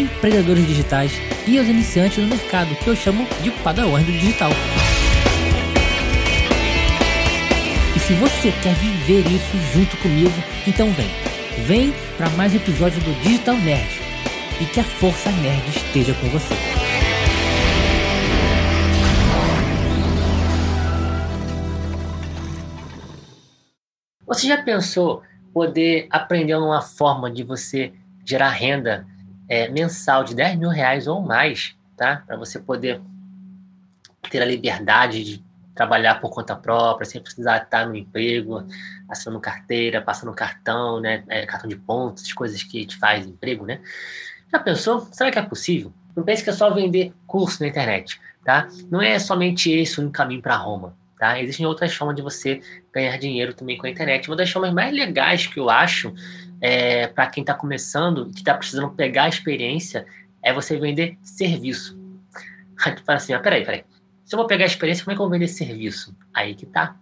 empreendedores digitais e aos iniciantes no mercado, que eu chamo de padawans do digital. E se você quer viver isso junto comigo, então vem. Vem para mais um episódio do Digital Nerd e que a força nerd esteja com você. Você já pensou poder aprender uma forma de você gerar renda é, mensal de 10 mil reais ou mais, tá? Para você poder ter a liberdade de trabalhar por conta própria, sem precisar estar no emprego, assinando carteira, passando cartão, né? É, cartão de pontos, coisas que te faz emprego, né? Já pensou? Será que é possível? Não pense que é só vender curso na internet, tá? Não é somente esse o caminho para Roma, tá? Existem outras formas de você ganhar dinheiro também com a internet. Uma das formas mais legais que eu acho é, para quem está começando, que está precisando pegar a experiência, é você vender serviço. Aí tu fala assim, ah, peraí, peraí. Se eu vou pegar a experiência, como é que eu vou vender serviço? Aí que tá.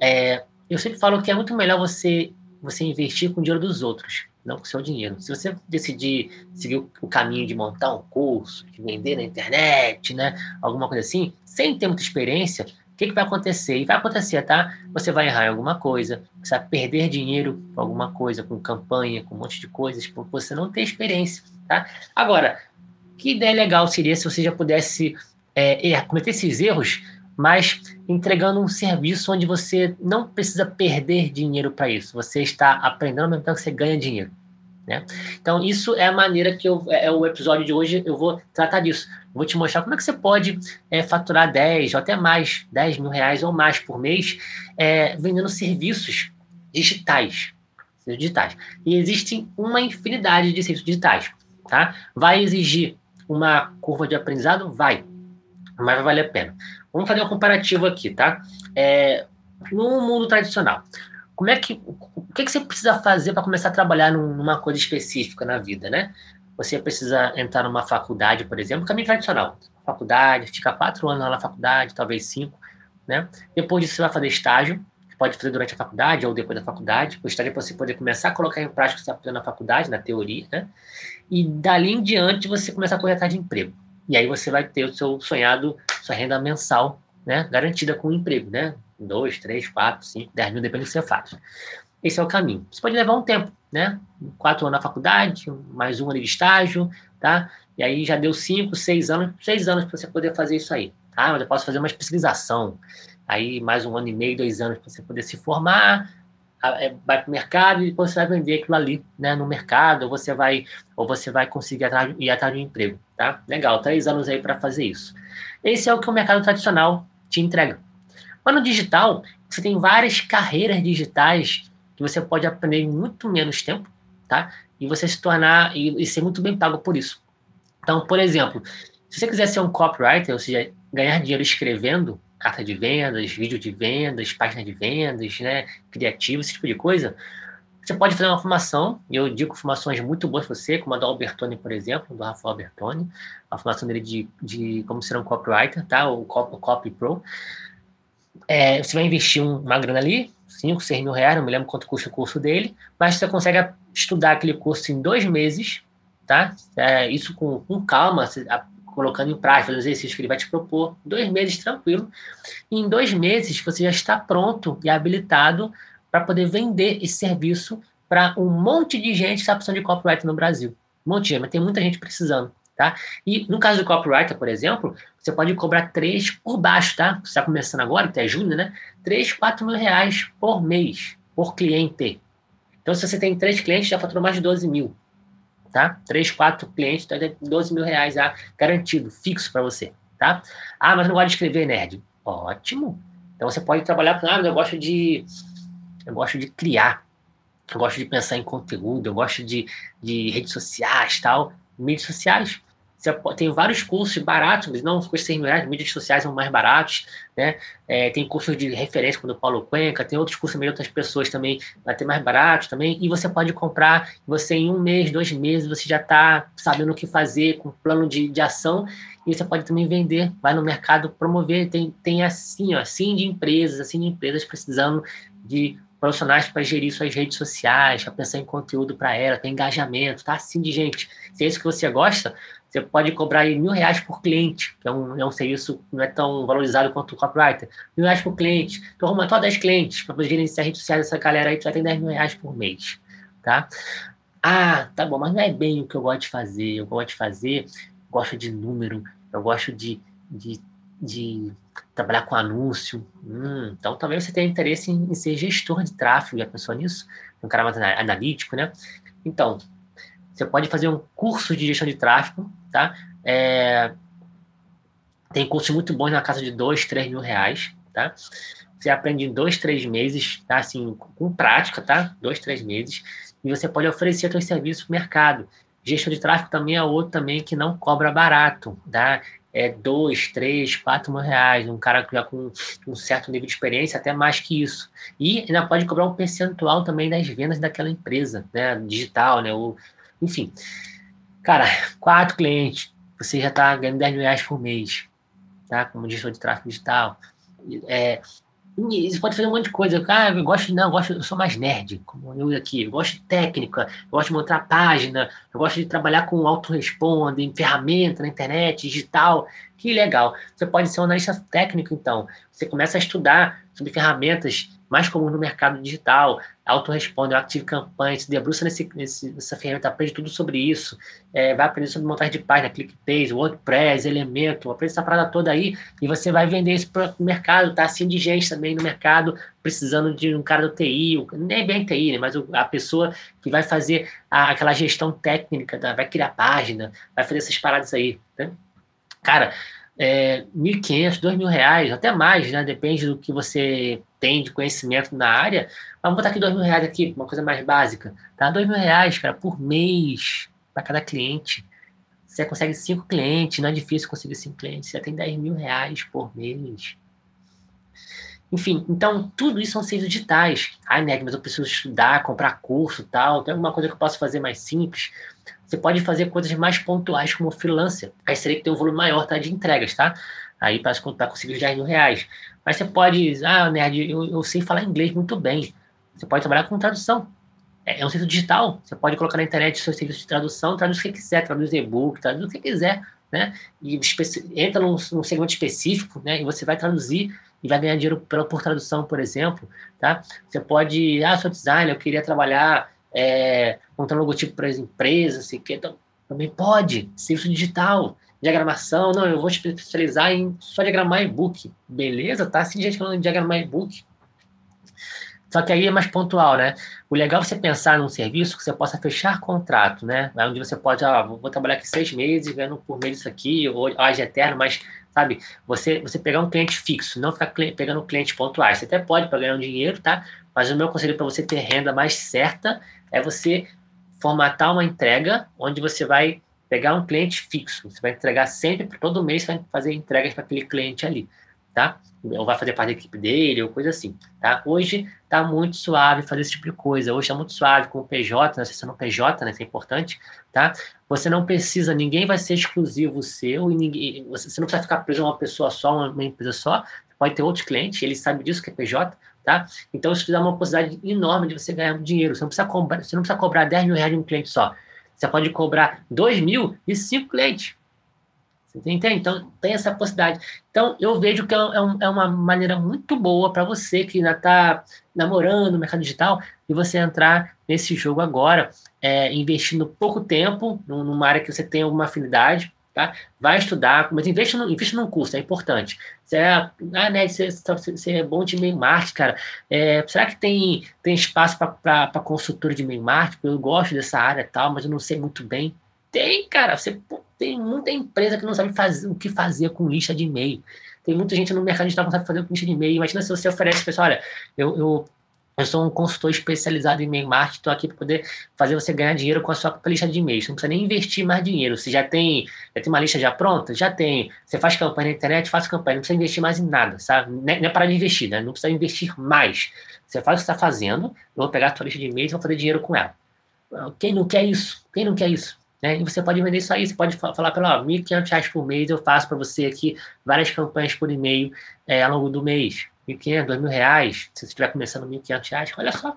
É, eu sempre falo que é muito melhor você, você investir com o dinheiro dos outros não com o seu dinheiro. Se você decidir seguir o caminho de montar um curso, de vender na internet, né, alguma coisa assim, sem ter muita experiência, o que, que vai acontecer? E vai acontecer, tá? Você vai errar em alguma coisa, você vai perder dinheiro com alguma coisa, com campanha, com um monte de coisas, porque você não tem experiência, tá? Agora, que ideia legal seria se você já pudesse é, cometer esses erros mas entregando um serviço onde você não precisa perder dinheiro para isso. Você está aprendendo ao mesmo tempo que você ganha dinheiro. Né? Então, isso é a maneira que eu, é, é o episódio de hoje, eu vou tratar disso. vou te mostrar como é que você pode é, faturar 10 ou até mais, 10 mil reais ou mais por mês, é, vendendo serviços digitais. digitais. E existem uma infinidade de serviços digitais. Tá? Vai exigir uma curva de aprendizado? Vai. Mas vai valer a pena. Vamos fazer um comparativo aqui, tá? É, no mundo tradicional, como é que o que, que você precisa fazer para começar a trabalhar numa coisa específica na vida, né? Você precisa entrar numa faculdade, por exemplo, caminho tradicional. Faculdade, fica quatro anos lá na faculdade, talvez cinco, né? Depois disso você vai fazer estágio, pode fazer durante a faculdade ou depois da faculdade. O estágio é para você poder começar a colocar em prática o que você está aprendendo na faculdade, na teoria, né? E dali em diante você começa a correr de emprego. E aí você vai ter o seu sonhado, sua renda mensal, né, garantida com um emprego, né? Dois, três, quatro, cinco, dez mil, depende do que você faz. Esse é o caminho. Isso pode levar um tempo, né? Quatro anos na faculdade, mais um ano de estágio, tá? E aí já deu cinco, seis anos, seis anos para você poder fazer isso aí. Ah, mas eu posso fazer uma especialização. Aí mais um ano e meio, dois anos para você poder se formar, é, vai para o mercado e depois você vai vender aquilo ali, né, no mercado, ou você vai, ou você vai conseguir atrás, ir atrás de um emprego, tá? Legal, três anos aí para fazer isso. Esse é o que o mercado tradicional te entrega. Mas no digital, você tem várias carreiras digitais que você pode aprender em muito menos tempo, tá? E você se tornar e, e ser muito bem pago por isso. Então, por exemplo, se você quiser ser um copywriter, ou seja, ganhar dinheiro escrevendo, carta de vendas, vídeo de vendas, página de vendas, né, criativo, esse tipo de coisa, você pode fazer uma formação, e eu digo formações muito boas para você, como a do Albertoni, por exemplo, do Rafael Albertoni, a formação dele de, de como ser um copywriter, tá? O Copy, Copy Pro. É, você vai investir uma grana ali, 5, 6 mil reais, não me lembro quanto custa o curso dele, mas você consegue estudar aquele curso em dois meses, tá? É, isso com, com calma, colocando em prática, fazendo exercícios que ele vai te propor, dois meses tranquilo. E em dois meses você já está pronto e habilitado para poder vender esse serviço para um monte de gente que está precisando de copyright no Brasil. Um monte de gente, mas tem muita gente precisando. Tá? E no caso do copywriter, por exemplo, você pode cobrar três por baixo, tá? Você está começando agora, até junho, né? 3, 4 mil reais por mês, por cliente. Então, se você tem três clientes, já faturou mais de 12 mil tá? Três, quatro clientes, então é 12 mil reais já garantido, fixo para você, tá? Ah, mas não gosto de escrever, nerd. Ótimo. Então você pode trabalhar com, ah, eu gosto de, eu gosto de criar, eu gosto de pensar em conteúdo, eu gosto de, de redes sociais, tal. Mídias sociais, tem vários cursos baratos, não os cursos reais, mídias sociais são mais baratos, né? É, tem cursos de referência como o Paulo Cuenca, tem outros cursos de outras pessoas também, vai ter mais baratos também, e você pode comprar, você em um mês, dois meses, você já está sabendo o que fazer, com plano de, de ação, e você pode também vender, vai no mercado promover, tem, tem assim, ó, assim de empresas, assim de empresas precisando de profissionais para gerir suas redes sociais, para pensar em conteúdo para ela, para engajamento, tá? Assim de gente. Se é isso que você gosta, você pode cobrar aí mil reais por cliente, que é um, é um serviço que não é tão valorizado quanto o copywriter. Mil reais por cliente. Então, arruma só 10 clientes para poder gerenciar redes sociais dessa galera aí, tu vai ter 10 mil reais por mês, tá? Ah, tá bom, mas não é bem o que eu gosto de fazer. Eu gosto de fazer, gosto de número, eu gosto de, de, de trabalhar com anúncio. Hum, então, talvez você tenha interesse em, em, ser gestor de tráfego. Já pensou nisso? Um cara mais analítico, né? Então, você pode fazer um curso de gestão de tráfego, tá? É, tem cursos muito bons na casa de dois, três mil reais, tá? Você aprende em dois, três meses, tá? Assim, com prática, tá? Dois, três meses. E você pode oferecer seus serviços para o mercado. Gestão de tráfego também é outro também que não cobra barato, tá? É dois, três, quatro mil reais. Um cara já com um certo nível de experiência, até mais que isso. E ainda pode cobrar um percentual também das vendas daquela empresa, né? Digital, né? Enfim, cara, quatro clientes, você já está ganhando 10 mil reais por mês, tá? Como gestor de tráfego digital. É, você pode fazer um monte de coisa. Ah, eu gosto, não, eu, gosto, eu sou mais nerd, como eu aqui. Eu gosto de técnica, eu gosto de montar página, eu gosto de trabalhar com autoresponder, ferramenta na internet, digital. Que legal. Você pode ser um analista técnico, então. Você começa a estudar sobre ferramentas mais comum no mercado digital, autorresponde, Active Campaign, se debruça nesse, nesse, nessa ferramenta, aprende tudo sobre isso, é, vai aprender sobre montagem de página, ClickPaste, WordPress, Elementor, aprende essa parada toda aí e você vai vender isso para o mercado, tá? Assim de gente também no mercado, precisando de um cara do TI, nem bem TI, né? mas a pessoa que vai fazer a, aquela gestão técnica, tá? vai criar página, vai fazer essas paradas aí, né? Cara, é, 1.500, 2.000 reais, até mais, né? Depende do que você tem de conhecimento na área. Vamos botar aqui 2.000 reais aqui, uma coisa mais básica, tá? 2.000 reais, cara, por mês para cada cliente. Você consegue cinco clientes, não é difícil conseguir cinco clientes. Você tem 10 mil reais por mês. Enfim, então tudo isso são serviços digitais. Ai, né, mas eu preciso estudar, comprar curso tal. Tem alguma coisa que eu posso fazer mais simples? Você pode fazer coisas mais pontuais como freelancer. Aí seria que tem um volume maior tá, de entregas, tá? Aí para conseguir os 10 mil reais. Mas você pode, ah, nerd, eu, eu sei falar inglês muito bem. Você pode trabalhar com tradução. É, é um serviço digital. Você pode colocar na internet seu serviço de tradução, traduz o que quiser, traduz e-book, traduz o que quiser, né? E entra num, num segmento específico, né? E você vai traduzir e vai ganhar dinheiro por, por tradução, por exemplo, tá? Você pode, ah, sou designer, eu queria trabalhar é, montando logotipo para as empresas, assim, que então, também pode, serviço digital, diagramação, não, eu vou especializar em só diagramar e-book, beleza? Tá assim, gente falando de diagramar e-book. Só que aí é mais pontual, né? O legal é você pensar num serviço que você possa fechar contrato, né? Onde você pode, ah, vou trabalhar aqui seis meses, ganhando por mês isso aqui, ou age eterno, mas, sabe, você, você pegar um cliente fixo, não ficar pegando clientes pontuais. Você até pode para ganhar um dinheiro, tá? Mas o meu conselho para você ter renda mais certa é você formatar uma entrega onde você vai pegar um cliente fixo. Você vai entregar sempre, todo mês você vai fazer entregas para aquele cliente ali, tá? Ou vai fazer parte da equipe dele, ou coisa assim, tá? Hoje tá muito suave fazer esse tipo de coisa. Hoje tá muito suave com o PJ, né? Você no PJ, né? Isso é importante, tá? Você não precisa, ninguém vai ser exclusivo seu e ninguém, você não precisa ficar preso a uma pessoa só, uma, empresa só. Pode ter outros clientes, ele sabe disso que é PJ, Tá? Então, isso dá uma possibilidade enorme de você ganhar dinheiro. Você não precisa cobrar, você não precisa cobrar 10 mil reais de um cliente só. Você pode cobrar 2 mil e 5 clientes. Você entende? Então, tem essa possibilidade. Então, eu vejo que é, um, é uma maneira muito boa para você que ainda está namorando no mercado digital e você entrar nesse jogo agora, é, investindo pouco tempo numa área que você tem alguma afinidade, Tá? Vai estudar, mas investe, no, investe num curso, é importante. Você é, ah, né, você, você é bom de meio marketing, cara. É, será que tem, tem espaço para consultor de meio marketing? Eu gosto dessa área e tal, mas eu não sei muito bem. Tem, cara. Você tem muita empresa que não sabe fazer, o que fazer com lista de e-mail. Tem muita gente no mercado digital que não sabe fazer com lista de e-mail. Imagina se você oferece, pessoal, olha, eu, eu Eu sou um consultor especializado em e-mail marketing, estou aqui para poder fazer você ganhar dinheiro com a sua lista de e-mails. Você não precisa nem investir mais dinheiro. Você já tem, já tem uma lista já pronta? Já tem. Você faz campanha na internet? Faz campanha. Não precisa investir mais em nada, sabe? Não é, é parar de investir, né? Não precisa investir mais. Você faz o que está fazendo, eu vou pegar a sua lista de e-mails e vou fazer dinheiro com ela. Quem não quer isso? Quem não quer isso? Né? E você pode vender isso aí, você pode falar para R$ 1.500 por mês, eu faço para você aqui várias campanhas por e-mail é, ao longo do mês. 1.500, 2.000 reais, se você estiver começando 1.500 reais, olha só.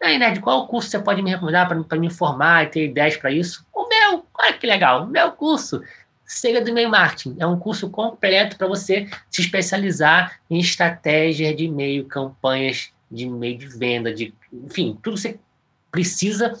Aí, Ned, qual curso você pode me recomendar para me informar e ter ideias para isso? O meu, olha que legal, o meu curso, Segredo do E-mail Marketing, é um curso completo para você se especializar em estratégias de e-mail, campanhas de e-mail de venda, de, enfim, tudo que você precisa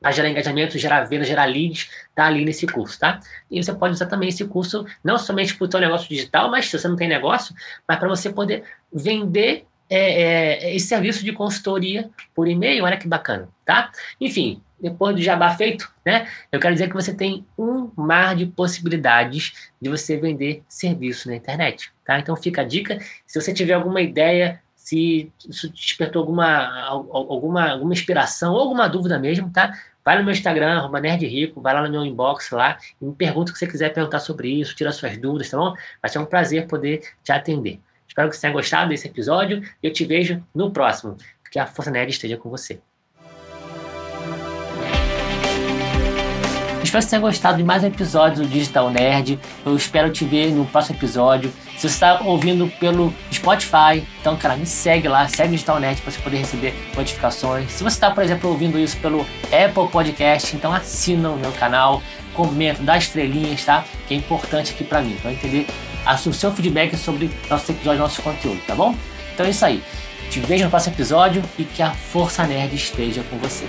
para gerar engajamento, gerar venda, gerar leads, tá ali nesse curso, tá? E você pode usar também esse curso não somente para o seu negócio digital, mas se você não tem negócio, mas para você poder vender é, é, esse serviço de consultoria por e-mail, olha que bacana, tá? Enfim, depois do jabá feito, né? Eu quero dizer que você tem um mar de possibilidades de você vender serviço na internet, tá? Então fica a dica, se você tiver alguma ideia se isso despertou alguma, alguma, alguma inspiração ou alguma dúvida mesmo, tá? Vai no meu Instagram, arroba nerdrico, vai lá no meu inbox lá e me pergunta o que você quiser perguntar sobre isso, tira suas dúvidas, tá bom? Vai ser um prazer poder te atender. Espero que você tenha gostado desse episódio e eu te vejo no próximo. Que a Força Nerd esteja com você. Espero que você tenha gostado de mais um episódio do Digital Nerd. Eu espero te ver no próximo episódio. Se você está ouvindo pelo Spotify, então, cara, me segue lá, segue o Digital Nerd para você poder receber notificações. Se você está, por exemplo, ouvindo isso pelo Apple Podcast, então assina o meu canal, comenta, dá estrelinhas, tá? Que é importante aqui para mim, para entender o seu feedback sobre nosso episódio, nosso conteúdo, tá bom? Então é isso aí. Te vejo no próximo episódio e que a Força Nerd esteja com você.